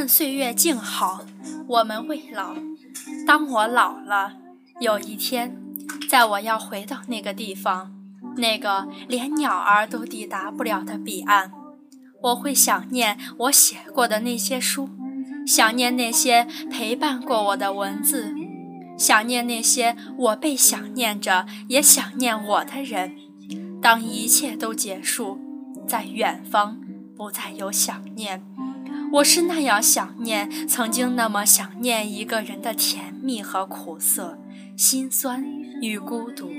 趁岁月静好，我们未老。当我老了，有一天，在我要回到那个地方，那个连鸟儿都抵达不了的彼岸，我会想念我写过的那些书，想念那些陪伴过我的文字，想念那些我被想念着也想念我的人。当一切都结束，在远方不再有想念。我是那样想念，曾经那么想念一个人的甜蜜和苦涩，心酸与孤独。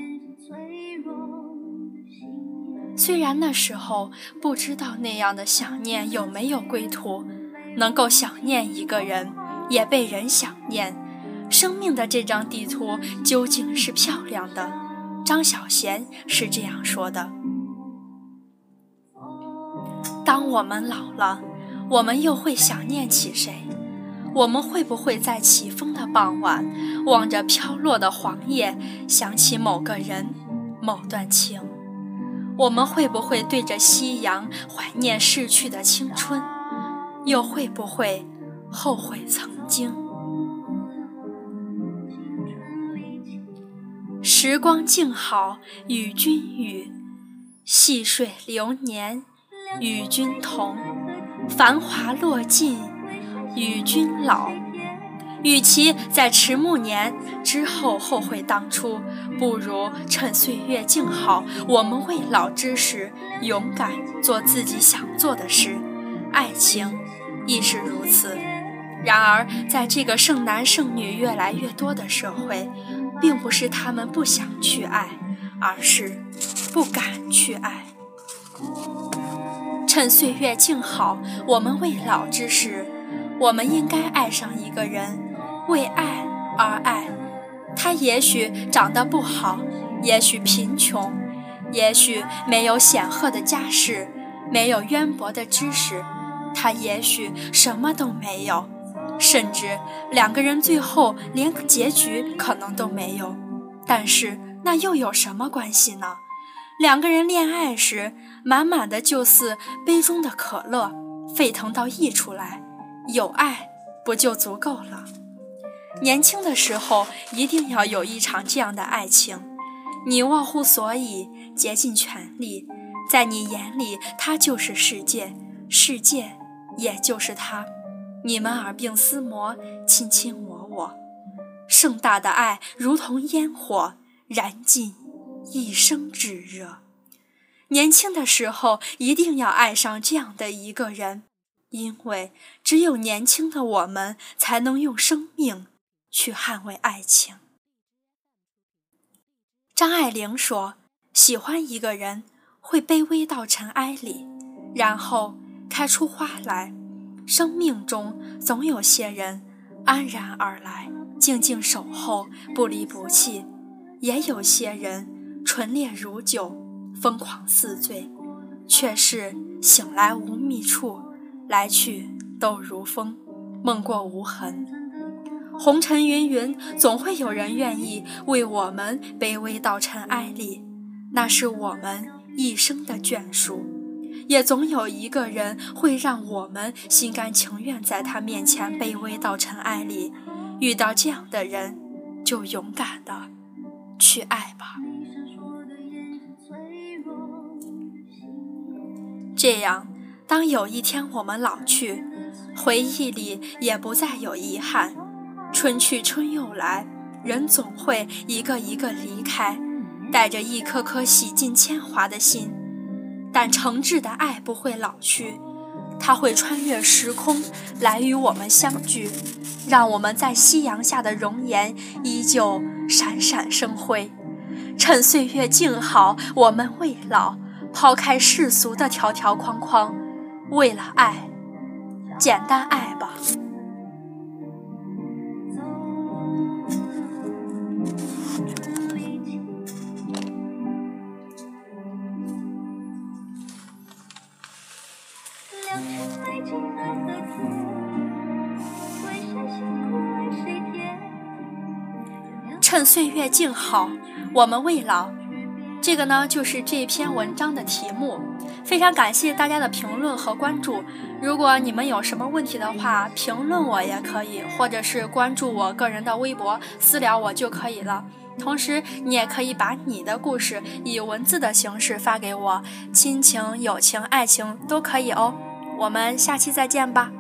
虽然那时候不知道那样的想念有没有归途，能够想念一个人，也被人想念。生命的这张地图究竟是漂亮的。张小娴是这样说的：“当我们老了。”我们又会想念起谁？我们会不会在起风的傍晚，望着飘落的黄叶，想起某个人、某段情？我们会不会对着夕阳怀念逝去的青春？又会不会后悔曾经？时光静好，与君语；细水流年，与君同。繁华落尽，与君老。与其在迟暮年之后后悔当初，不如趁岁月静好，我们未老之时，勇敢做自己想做的事。爱情亦是如此。然而，在这个剩男剩女越来越多的社会，并不是他们不想去爱，而是不敢去爱。趁岁月静好，我们未老之时，我们应该爱上一个人，为爱而爱。他也许长得不好，也许贫穷，也许没有显赫的家世，没有渊博的知识，他也许什么都没有，甚至两个人最后连结局可能都没有。但是那又有什么关系呢？两个人恋爱时，满满的就似杯中的可乐，沸腾到溢出来，有爱不就足够了？年轻的时候一定要有一场这样的爱情，你忘乎所以，竭尽全力，在你眼里他就是世界，世界也就是他，你们耳鬓厮磨，卿卿我我，盛大的爱如同烟火，燃尽。一生炙热，年轻的时候一定要爱上这样的一个人，因为只有年轻的我们才能用生命去捍卫爱情。张爱玲说：“喜欢一个人会卑微到尘埃里，然后开出花来。生命中总有些人安然而来，静静守候，不离不弃；也有些人。”唇裂如酒，疯狂似醉，却是醒来无觅处，来去都如风，梦过无痕。红尘芸芸，总会有人愿意为我们卑微到尘埃里，那是我们一生的眷属。也总有一个人会让我们心甘情愿在他面前卑微到尘埃里。遇到这样的人，就勇敢的去爱吧。这样，当有一天我们老去，回忆里也不再有遗憾。春去春又来，人总会一个一个离开，带着一颗颗洗尽铅华的心。但诚挚的爱不会老去，它会穿越时空来与我们相聚，让我们在夕阳下的容颜依旧闪闪生辉。趁岁月静好，我们未老。抛开世俗的条条框框，为了爱，简单爱吧。趁岁月静好，我们未老。这个呢，就是这篇文章的题目。非常感谢大家的评论和关注。如果你们有什么问题的话，评论我也可以，或者是关注我个人的微博私聊我就可以了。同时，你也可以把你的故事以文字的形式发给我，亲情、友情、爱情都可以哦。我们下期再见吧。